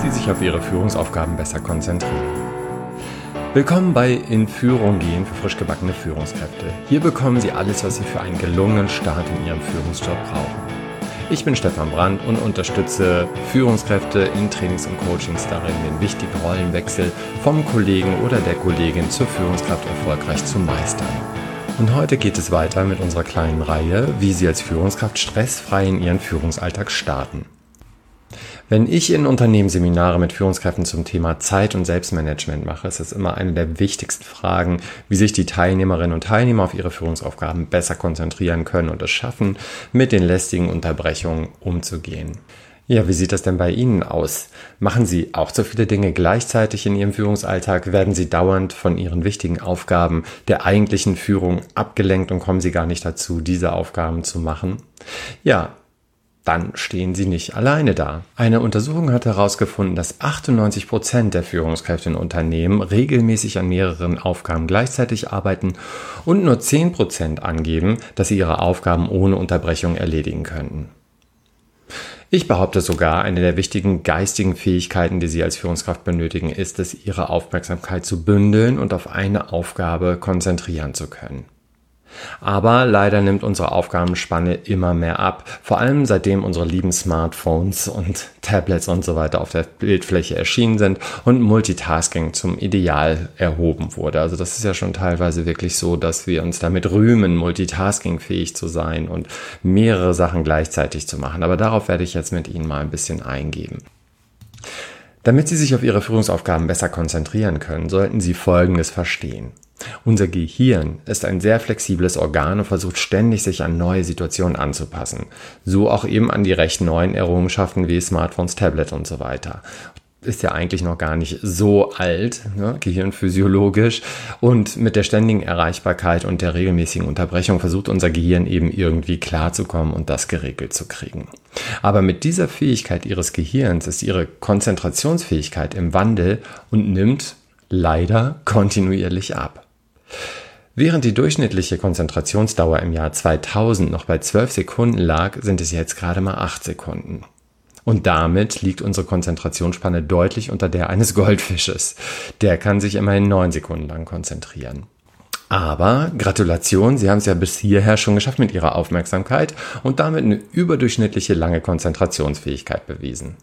Sie sich auf Ihre Führungsaufgaben besser konzentrieren. Willkommen bei In Führung gehen für frisch gebackene Führungskräfte. Hier bekommen Sie alles, was Sie für einen gelungenen Start in Ihrem Führungsjob brauchen. Ich bin Stefan Brandt und unterstütze Führungskräfte in Trainings und Coachings darin, den wichtigen Rollenwechsel vom Kollegen oder der Kollegin zur Führungskraft erfolgreich zu meistern. Und heute geht es weiter mit unserer kleinen Reihe, wie Sie als Führungskraft stressfrei in Ihren Führungsalltag starten. Wenn ich in Unternehmen Seminare mit Führungskräften zum Thema Zeit- und Selbstmanagement mache, ist es immer eine der wichtigsten Fragen, wie sich die Teilnehmerinnen und Teilnehmer auf ihre Führungsaufgaben besser konzentrieren können und es schaffen, mit den lästigen Unterbrechungen umzugehen. Ja, wie sieht das denn bei Ihnen aus? Machen Sie auch so viele Dinge gleichzeitig in Ihrem Führungsalltag? Werden Sie dauernd von Ihren wichtigen Aufgaben der eigentlichen Führung abgelenkt und kommen Sie gar nicht dazu, diese Aufgaben zu machen? Ja, dann stehen sie nicht alleine da. Eine Untersuchung hat herausgefunden, dass 98 Prozent der Führungskräfte in Unternehmen regelmäßig an mehreren Aufgaben gleichzeitig arbeiten und nur 10 Prozent angeben, dass sie ihre Aufgaben ohne Unterbrechung erledigen könnten. Ich behaupte sogar, eine der wichtigen geistigen Fähigkeiten, die Sie als Führungskraft benötigen, ist es, Ihre Aufmerksamkeit zu bündeln und auf eine Aufgabe konzentrieren zu können. Aber leider nimmt unsere Aufgabenspanne immer mehr ab, vor allem seitdem unsere lieben Smartphones und Tablets und so weiter auf der Bildfläche erschienen sind und Multitasking zum Ideal erhoben wurde. Also das ist ja schon teilweise wirklich so, dass wir uns damit rühmen, multitaskingfähig zu sein und mehrere Sachen gleichzeitig zu machen. Aber darauf werde ich jetzt mit Ihnen mal ein bisschen eingehen. Damit Sie sich auf Ihre Führungsaufgaben besser konzentrieren können, sollten Sie Folgendes verstehen. Unser Gehirn ist ein sehr flexibles Organ und versucht ständig, sich an neue Situationen anzupassen. So auch eben an die recht neuen Errungenschaften wie Smartphones, Tablet und so weiter ist ja eigentlich noch gar nicht so alt, ne, gehirnphysiologisch. Und mit der ständigen Erreichbarkeit und der regelmäßigen Unterbrechung versucht unser Gehirn eben irgendwie klarzukommen und das geregelt zu kriegen. Aber mit dieser Fähigkeit ihres Gehirns ist ihre Konzentrationsfähigkeit im Wandel und nimmt leider kontinuierlich ab. Während die durchschnittliche Konzentrationsdauer im Jahr 2000 noch bei 12 Sekunden lag, sind es jetzt gerade mal 8 Sekunden. Und damit liegt unsere Konzentrationsspanne deutlich unter der eines Goldfisches. Der kann sich immerhin 9 Sekunden lang konzentrieren. Aber Gratulation, Sie haben es ja bis hierher schon geschafft mit Ihrer Aufmerksamkeit und damit eine überdurchschnittliche lange Konzentrationsfähigkeit bewiesen.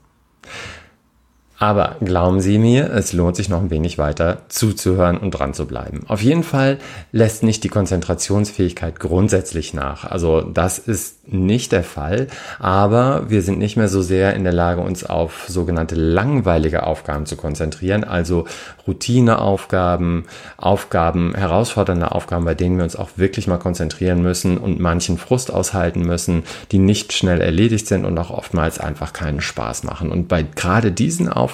Aber glauben Sie mir, es lohnt sich noch ein wenig weiter zuzuhören und dran zu bleiben. Auf jeden Fall lässt nicht die Konzentrationsfähigkeit grundsätzlich nach. Also das ist nicht der Fall, aber wir sind nicht mehr so sehr in der Lage, uns auf sogenannte langweilige Aufgaben zu konzentrieren, also Routineaufgaben, Aufgaben, herausfordernde Aufgaben, bei denen wir uns auch wirklich mal konzentrieren müssen und manchen Frust aushalten müssen, die nicht schnell erledigt sind und auch oftmals einfach keinen Spaß machen. Und bei gerade diesen Aufgaben,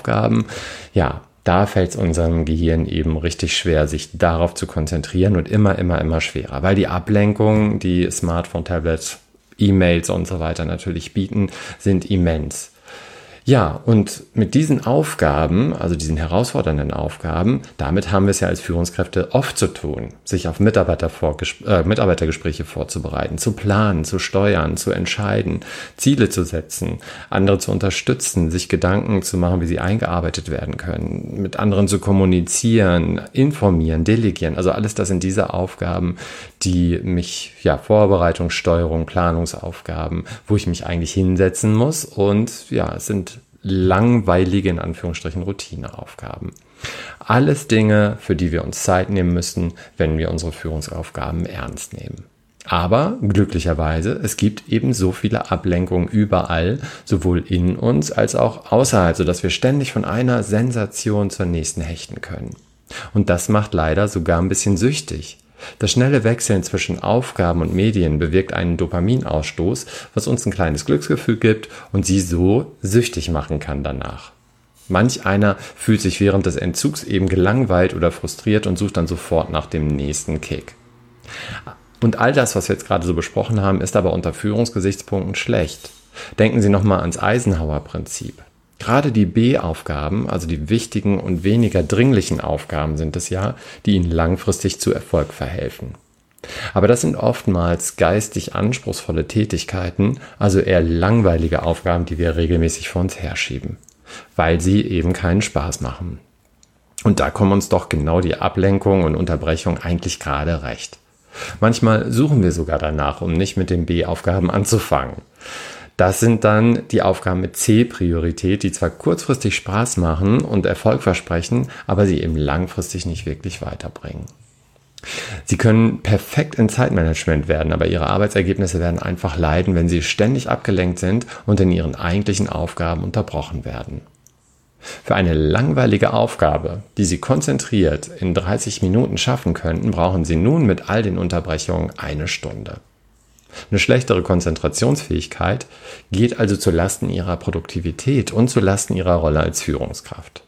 ja, da fällt es unserem Gehirn eben richtig schwer, sich darauf zu konzentrieren und immer, immer, immer schwerer, weil die Ablenkung, die Smartphone, Tablets, E-Mails und so weiter natürlich bieten, sind immens. Ja, und mit diesen Aufgaben, also diesen herausfordernden Aufgaben, damit haben wir es ja als Führungskräfte oft zu tun, sich auf Mitarbeiter äh, Mitarbeitergespräche vorzubereiten, zu planen, zu steuern, zu entscheiden, Ziele zu setzen, andere zu unterstützen, sich Gedanken zu machen, wie sie eingearbeitet werden können, mit anderen zu kommunizieren, informieren, delegieren. Also alles das sind diese Aufgaben, die mich, ja, Vorbereitung, Steuerung, Planungsaufgaben, wo ich mich eigentlich hinsetzen muss und ja, es sind langweilige, in Anführungsstrichen, Routineaufgaben. Alles Dinge, für die wir uns Zeit nehmen müssen, wenn wir unsere Führungsaufgaben ernst nehmen. Aber glücklicherweise, es gibt eben so viele Ablenkungen überall, sowohl in uns als auch außerhalb, sodass wir ständig von einer Sensation zur nächsten hechten können. Und das macht leider sogar ein bisschen süchtig. Das schnelle Wechseln zwischen Aufgaben und Medien bewirkt einen Dopaminausstoß, was uns ein kleines Glücksgefühl gibt und sie so süchtig machen kann danach. Manch einer fühlt sich während des Entzugs eben gelangweilt oder frustriert und sucht dann sofort nach dem nächsten Kick. Und all das, was wir jetzt gerade so besprochen haben, ist aber unter Führungsgesichtspunkten schlecht. Denken Sie nochmal ans Eisenhower-Prinzip. Gerade die B-Aufgaben, also die wichtigen und weniger dringlichen Aufgaben sind es ja, die Ihnen langfristig zu Erfolg verhelfen. Aber das sind oftmals geistig anspruchsvolle Tätigkeiten, also eher langweilige Aufgaben, die wir regelmäßig vor uns herschieben. weil sie eben keinen Spaß machen. Und da kommen uns doch genau die Ablenkung und Unterbrechung eigentlich gerade recht. Manchmal suchen wir sogar danach, um nicht mit den B-Aufgaben anzufangen. Das sind dann die Aufgaben mit C-Priorität, die zwar kurzfristig Spaß machen und Erfolg versprechen, aber sie eben langfristig nicht wirklich weiterbringen. Sie können perfekt in Zeitmanagement werden, aber ihre Arbeitsergebnisse werden einfach leiden, wenn sie ständig abgelenkt sind und in ihren eigentlichen Aufgaben unterbrochen werden. Für eine langweilige Aufgabe, die Sie konzentriert in 30 Minuten schaffen könnten, brauchen Sie nun mit all den Unterbrechungen eine Stunde. Eine schlechtere Konzentrationsfähigkeit geht also zu Lasten Ihrer Produktivität und zu Lasten Ihrer Rolle als Führungskraft.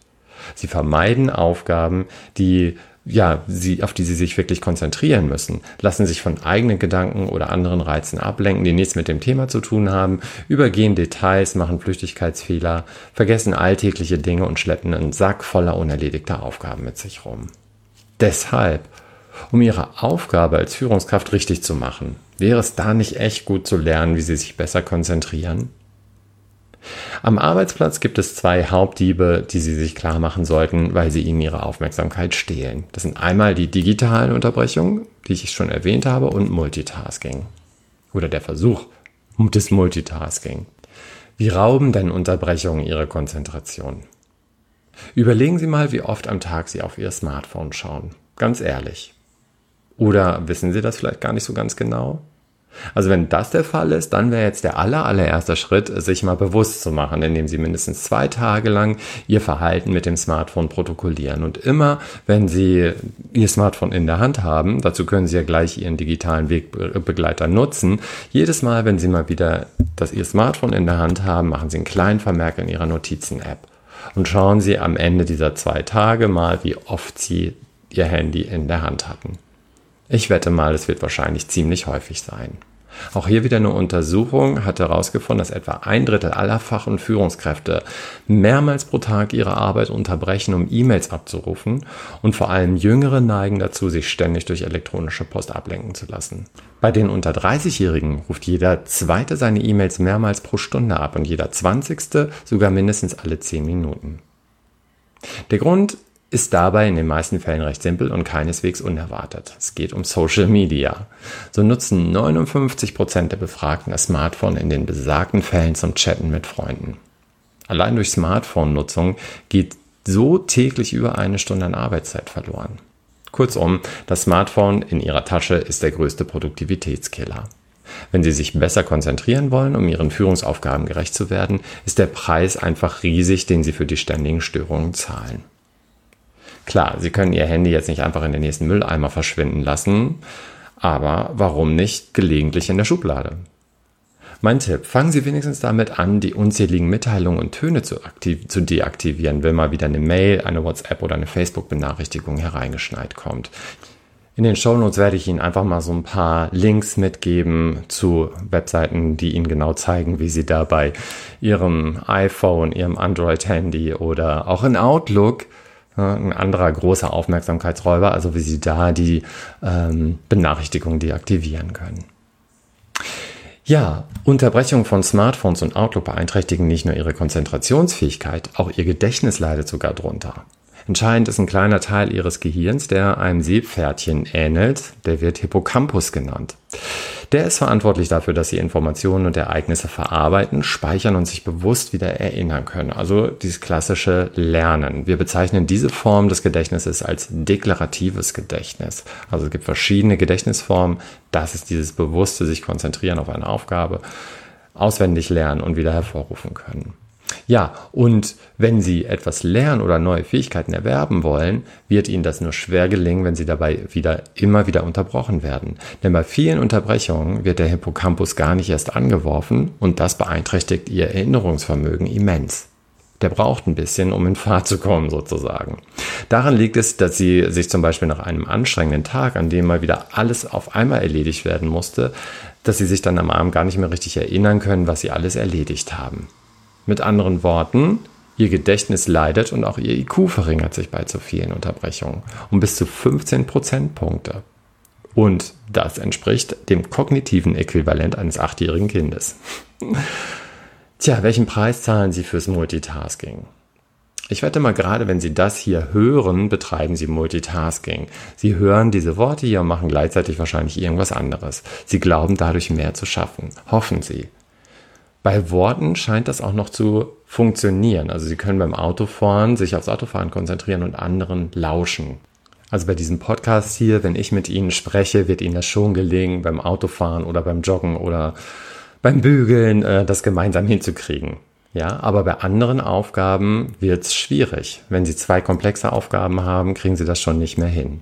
Sie vermeiden Aufgaben, die ja, sie, auf die sie sich wirklich konzentrieren müssen, lassen sich von eigenen Gedanken oder anderen Reizen ablenken, die nichts mit dem Thema zu tun haben, übergehen Details, machen Flüchtigkeitsfehler, vergessen alltägliche Dinge und schleppen einen Sack voller unerledigter Aufgaben mit sich rum. Deshalb, um ihre Aufgabe als Führungskraft richtig zu machen, wäre es da nicht echt gut zu lernen, wie sie sich besser konzentrieren? Am Arbeitsplatz gibt es zwei Hauptdiebe, die Sie sich klar machen sollten, weil sie Ihnen Ihre Aufmerksamkeit stehlen. Das sind einmal die digitalen Unterbrechungen, die ich schon erwähnt habe, und Multitasking. Oder der Versuch des Multitasking. Wie rauben denn Unterbrechungen Ihre Konzentration? Überlegen Sie mal, wie oft am Tag Sie auf Ihr Smartphone schauen. Ganz ehrlich. Oder wissen Sie das vielleicht gar nicht so ganz genau? Also wenn das der Fall ist, dann wäre jetzt der aller, allererste Schritt, sich mal bewusst zu machen, indem Sie mindestens zwei Tage lang Ihr Verhalten mit dem Smartphone protokollieren. Und immer, wenn Sie Ihr Smartphone in der Hand haben, dazu können Sie ja gleich Ihren digitalen Wegbegleiter nutzen, jedes Mal, wenn Sie mal wieder das Ihr Smartphone in der Hand haben, machen Sie einen kleinen Vermerk in Ihrer Notizen-App. Und schauen Sie am Ende dieser zwei Tage mal, wie oft Sie Ihr Handy in der Hand hatten. Ich wette mal, es wird wahrscheinlich ziemlich häufig sein. Auch hier wieder eine Untersuchung hat herausgefunden, dass etwa ein Drittel aller Fach- und Führungskräfte mehrmals pro Tag ihre Arbeit unterbrechen, um E-Mails abzurufen und vor allem Jüngere neigen dazu, sich ständig durch elektronische Post ablenken zu lassen. Bei den unter 30-Jährigen ruft jeder Zweite seine E-Mails mehrmals pro Stunde ab und jeder Zwanzigste sogar mindestens alle 10 Minuten. Der Grund ist dabei in den meisten Fällen recht simpel und keineswegs unerwartet. Es geht um Social Media. So nutzen 59% der Befragten das Smartphone in den besagten Fällen zum Chatten mit Freunden. Allein durch Smartphone-Nutzung geht so täglich über eine Stunde an Arbeitszeit verloren. Kurzum, das Smartphone in Ihrer Tasche ist der größte Produktivitätskiller. Wenn Sie sich besser konzentrieren wollen, um Ihren Führungsaufgaben gerecht zu werden, ist der Preis einfach riesig, den Sie für die ständigen Störungen zahlen. Klar, Sie können Ihr Handy jetzt nicht einfach in den nächsten Mülleimer verschwinden lassen, aber warum nicht gelegentlich in der Schublade? Mein Tipp, fangen Sie wenigstens damit an, die unzähligen Mitteilungen und Töne zu, zu, deaktivieren, wenn mal wieder eine Mail, eine WhatsApp oder eine Facebook-Benachrichtigung hereingeschneit kommt. In den Shownotes werde ich Ihnen einfach mal so ein paar Links mitgeben zu Webseiten, die Ihnen genau zeigen, wie Sie da bei Ihrem iPhone, Ihrem Android-Handy oder auch in Outlook ein anderer großer Aufmerksamkeitsräuber, also wie Sie da die ähm, Benachrichtigungen deaktivieren können. Ja, Unterbrechungen von Smartphones und Outlook beeinträchtigen nicht nur Ihre Konzentrationsfähigkeit, auch Ihr Gedächtnis leidet sogar drunter. Entscheidend ist ein kleiner Teil Ihres Gehirns, der einem Seepferdchen ähnelt, der wird Hippocampus genannt. Der ist verantwortlich dafür, dass sie Informationen und Ereignisse verarbeiten, speichern und sich bewusst wieder erinnern können. Also dieses klassische Lernen. Wir bezeichnen diese Form des Gedächtnisses als deklaratives Gedächtnis. Also es gibt verschiedene Gedächtnisformen. Das ist dieses bewusste sich konzentrieren auf eine Aufgabe, auswendig lernen und wieder hervorrufen können. Ja, und wenn Sie etwas lernen oder neue Fähigkeiten erwerben wollen, wird Ihnen das nur schwer gelingen, wenn Sie dabei wieder immer wieder unterbrochen werden. Denn bei vielen Unterbrechungen wird der Hippocampus gar nicht erst angeworfen und das beeinträchtigt Ihr Erinnerungsvermögen immens. Der braucht ein bisschen, um in Fahrt zu kommen, sozusagen. Daran liegt es, dass Sie sich zum Beispiel nach einem anstrengenden Tag, an dem mal wieder alles auf einmal erledigt werden musste, dass Sie sich dann am Abend gar nicht mehr richtig erinnern können, was Sie alles erledigt haben. Mit anderen Worten, Ihr Gedächtnis leidet und auch Ihr IQ verringert sich bei zu vielen Unterbrechungen um bis zu 15 Prozentpunkte. Und das entspricht dem kognitiven Äquivalent eines achtjährigen Kindes. Tja, welchen Preis zahlen Sie fürs Multitasking? Ich wette mal, gerade wenn Sie das hier hören, betreiben Sie Multitasking. Sie hören diese Worte hier und machen gleichzeitig wahrscheinlich irgendwas anderes. Sie glauben dadurch mehr zu schaffen. Hoffen Sie. Bei Worten scheint das auch noch zu funktionieren. Also Sie können beim Autofahren sich aufs Autofahren konzentrieren und anderen lauschen. Also bei diesem Podcast hier, wenn ich mit Ihnen spreche, wird Ihnen das schon gelingen, beim Autofahren oder beim Joggen oder beim Bügeln äh, das gemeinsam hinzukriegen. Ja, aber bei anderen Aufgaben wird es schwierig. Wenn Sie zwei komplexe Aufgaben haben, kriegen Sie das schon nicht mehr hin.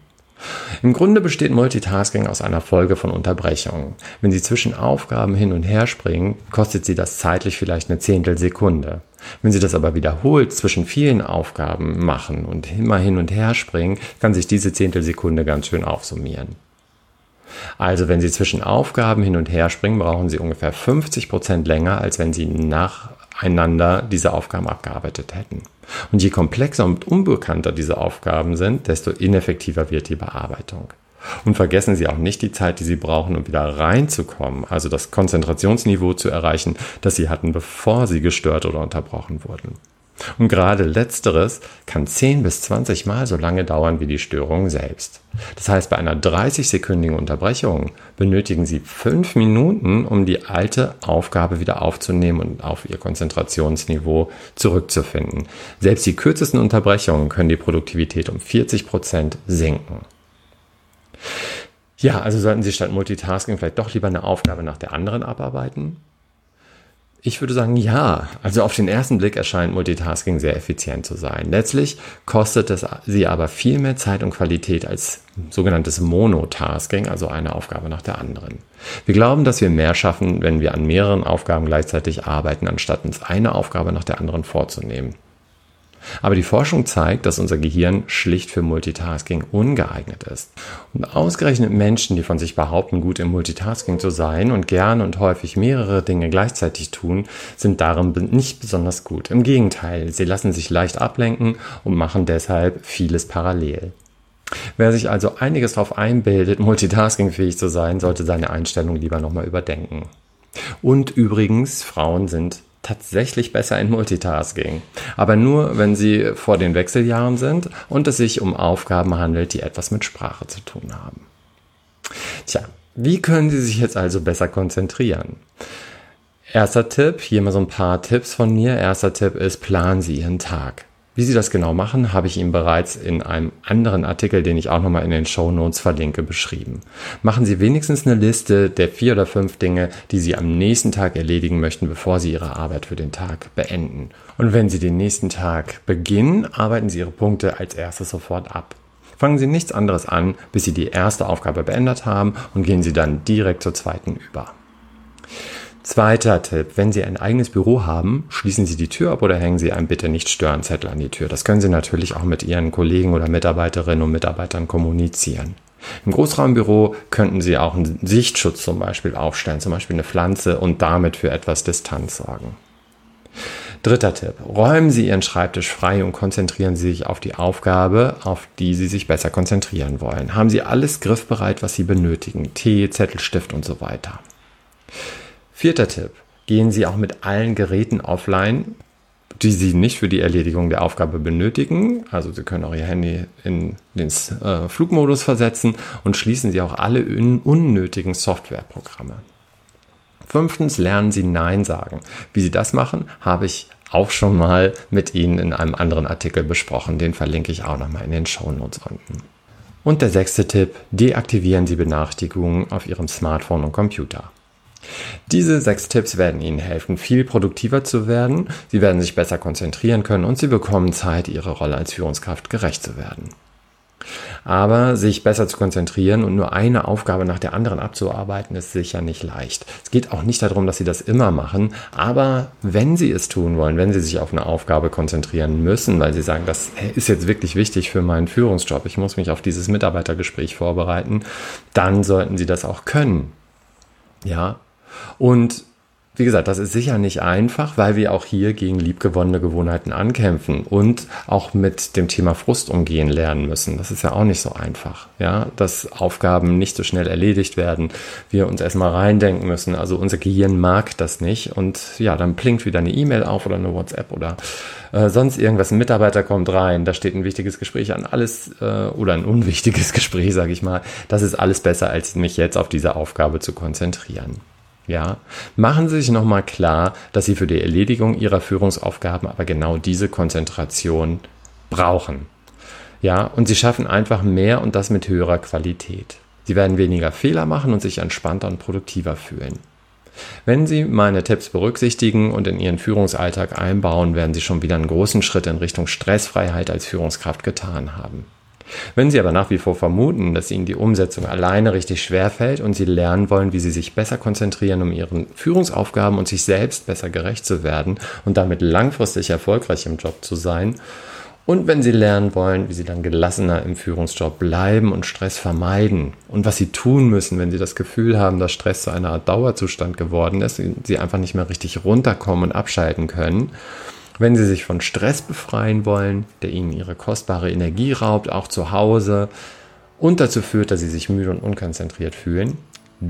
Im Grunde besteht Multitasking aus einer Folge von Unterbrechungen. Wenn Sie zwischen Aufgaben hin und her springen, kostet Sie das zeitlich vielleicht eine Zehntelsekunde. Wenn Sie das aber wiederholt zwischen vielen Aufgaben machen und immer hin und her springen, kann sich diese Zehntelsekunde ganz schön aufsummieren. Also wenn Sie zwischen Aufgaben hin und her springen, brauchen Sie ungefähr 50 Prozent länger, als wenn Sie nacheinander diese Aufgaben abgearbeitet hätten. Und je komplexer und unbekannter diese Aufgaben sind, desto ineffektiver wird die Bearbeitung. Und vergessen Sie auch nicht die Zeit, die Sie brauchen, um wieder reinzukommen, also das Konzentrationsniveau zu erreichen, das Sie hatten, bevor Sie gestört oder unterbrochen wurden. Und gerade letzteres kann 10 bis 20 Mal so lange dauern wie die Störung selbst. Das heißt, bei einer 30-sekündigen Unterbrechung benötigen Sie 5 Minuten, um die alte Aufgabe wieder aufzunehmen und auf Ihr Konzentrationsniveau zurückzufinden. Selbst die kürzesten Unterbrechungen können die Produktivität um 40 Prozent sinken. Ja, also sollten Sie statt Multitasking vielleicht doch lieber eine Aufgabe nach der anderen abarbeiten? Ich würde sagen, ja. Also auf den ersten Blick erscheint Multitasking sehr effizient zu sein. Letztlich kostet es sie aber viel mehr Zeit und Qualität als sogenanntes Monotasking, also eine Aufgabe nach der anderen. Wir glauben, dass wir mehr schaffen, wenn wir an mehreren Aufgaben gleichzeitig arbeiten, anstatt uns eine Aufgabe nach der anderen vorzunehmen. Aber die Forschung zeigt, dass unser Gehirn schlicht für Multitasking ungeeignet ist. Und ausgerechnet Menschen, die von sich behaupten, gut im Multitasking zu sein und gerne und häufig mehrere Dinge gleichzeitig tun, sind darin nicht besonders gut. Im Gegenteil, sie lassen sich leicht ablenken und machen deshalb vieles parallel. Wer sich also einiges darauf einbildet, multitaskingfähig zu sein, sollte seine Einstellung lieber nochmal überdenken. Und übrigens, Frauen sind tatsächlich besser in Multitasking. Aber nur, wenn sie vor den Wechseljahren sind und es sich um Aufgaben handelt, die etwas mit Sprache zu tun haben. Tja, wie können Sie sich jetzt also besser konzentrieren? Erster Tipp, hier mal so ein paar Tipps von mir. Erster Tipp ist, planen Sie Ihren Tag. Wie Sie das genau machen, habe ich Ihnen bereits in einem anderen Artikel, den ich auch nochmal in den Show Notes verlinke, beschrieben. Machen Sie wenigstens eine Liste der vier oder fünf Dinge, die Sie am nächsten Tag erledigen möchten, bevor Sie Ihre Arbeit für den Tag beenden. Und wenn Sie den nächsten Tag beginnen, arbeiten Sie Ihre Punkte als erstes sofort ab. Fangen Sie nichts anderes an, bis Sie die erste Aufgabe beendet haben und gehen Sie dann direkt zur zweiten über. Zweiter Tipp, wenn Sie ein eigenes Büro haben, schließen Sie die Tür ab oder hängen Sie einen Bitte nicht stören Zettel an die Tür. Das können Sie natürlich auch mit Ihren Kollegen oder Mitarbeiterinnen und Mitarbeitern kommunizieren. Im Großraumbüro könnten Sie auch einen Sichtschutz zum Beispiel aufstellen, zum Beispiel eine Pflanze und damit für etwas Distanz sorgen. Dritter Tipp. Räumen Sie Ihren Schreibtisch frei und konzentrieren Sie sich auf die Aufgabe, auf die Sie sich besser konzentrieren wollen. Haben Sie alles griffbereit, was Sie benötigen. Tee, Zettel, Stift und so weiter. Vierter Tipp. Gehen Sie auch mit allen Geräten offline, die Sie nicht für die Erledigung der Aufgabe benötigen. Also Sie können auch Ihr Handy in den äh, Flugmodus versetzen und schließen Sie auch alle unnötigen Softwareprogramme. Fünftens lernen Sie Nein sagen. Wie Sie das machen, habe ich auch schon mal mit Ihnen in einem anderen Artikel besprochen. Den verlinke ich auch nochmal in den Show Notes unten. Und der sechste Tipp, deaktivieren Sie Benachrichtigungen auf Ihrem Smartphone und Computer. Diese sechs Tipps werden Ihnen helfen, viel produktiver zu werden, Sie werden sich besser konzentrieren können und Sie bekommen Zeit, Ihrer Rolle als Führungskraft gerecht zu werden. Aber sich besser zu konzentrieren und nur eine Aufgabe nach der anderen abzuarbeiten, ist sicher nicht leicht. Es geht auch nicht darum, dass Sie das immer machen, aber wenn Sie es tun wollen, wenn Sie sich auf eine Aufgabe konzentrieren müssen, weil Sie sagen, das ist jetzt wirklich wichtig für meinen Führungsjob, ich muss mich auf dieses Mitarbeitergespräch vorbereiten, dann sollten Sie das auch können. Ja, und wie gesagt, das ist sicher nicht einfach, weil wir auch hier gegen liebgewonnene Gewohnheiten ankämpfen und auch mit dem Thema Frust umgehen lernen müssen. Das ist ja auch nicht so einfach, ja, dass Aufgaben nicht so schnell erledigt werden, wir uns erstmal reindenken müssen. Also unser Gehirn mag das nicht und ja, dann blinkt wieder eine E-Mail auf oder eine WhatsApp oder äh, sonst irgendwas. Ein Mitarbeiter kommt rein, da steht ein wichtiges Gespräch an, alles äh, oder ein unwichtiges Gespräch, sage ich mal. Das ist alles besser, als mich jetzt auf diese Aufgabe zu konzentrieren. Ja, machen Sie sich nochmal klar, dass Sie für die Erledigung Ihrer Führungsaufgaben aber genau diese Konzentration brauchen. Ja, und Sie schaffen einfach mehr und das mit höherer Qualität. Sie werden weniger Fehler machen und sich entspannter und produktiver fühlen. Wenn Sie meine Tipps berücksichtigen und in Ihren Führungsalltag einbauen, werden Sie schon wieder einen großen Schritt in Richtung Stressfreiheit als Führungskraft getan haben. Wenn Sie aber nach wie vor vermuten, dass Ihnen die Umsetzung alleine richtig schwer fällt und Sie lernen wollen, wie Sie sich besser konzentrieren, um Ihren Führungsaufgaben und sich selbst besser gerecht zu werden und damit langfristig erfolgreich im Job zu sein, und wenn Sie lernen wollen, wie Sie dann gelassener im Führungsjob bleiben und Stress vermeiden und was Sie tun müssen, wenn Sie das Gefühl haben, dass Stress zu einer Art Dauerzustand geworden ist, Sie einfach nicht mehr richtig runterkommen und abschalten können, wenn Sie sich von Stress befreien wollen, der Ihnen Ihre kostbare Energie raubt, auch zu Hause, und dazu führt, dass Sie sich müde und unkonzentriert fühlen,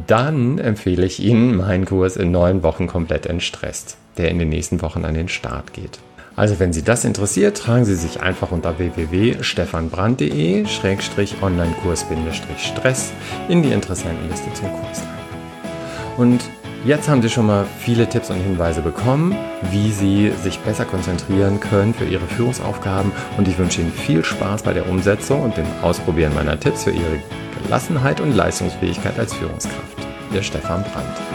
dann empfehle ich Ihnen meinen Kurs in neun Wochen komplett entstresst, der in den nächsten Wochen an den Start geht. Also wenn Sie das interessiert, tragen Sie sich einfach unter www.stefanbrand.de-online-kurs-stress in die Interessentenliste zum Kurs ein. Und Jetzt haben Sie schon mal viele Tipps und Hinweise bekommen, wie Sie sich besser konzentrieren können für Ihre Führungsaufgaben und ich wünsche Ihnen viel Spaß bei der Umsetzung und dem Ausprobieren meiner Tipps für Ihre Gelassenheit und Leistungsfähigkeit als Führungskraft. Ihr Stefan Brandt.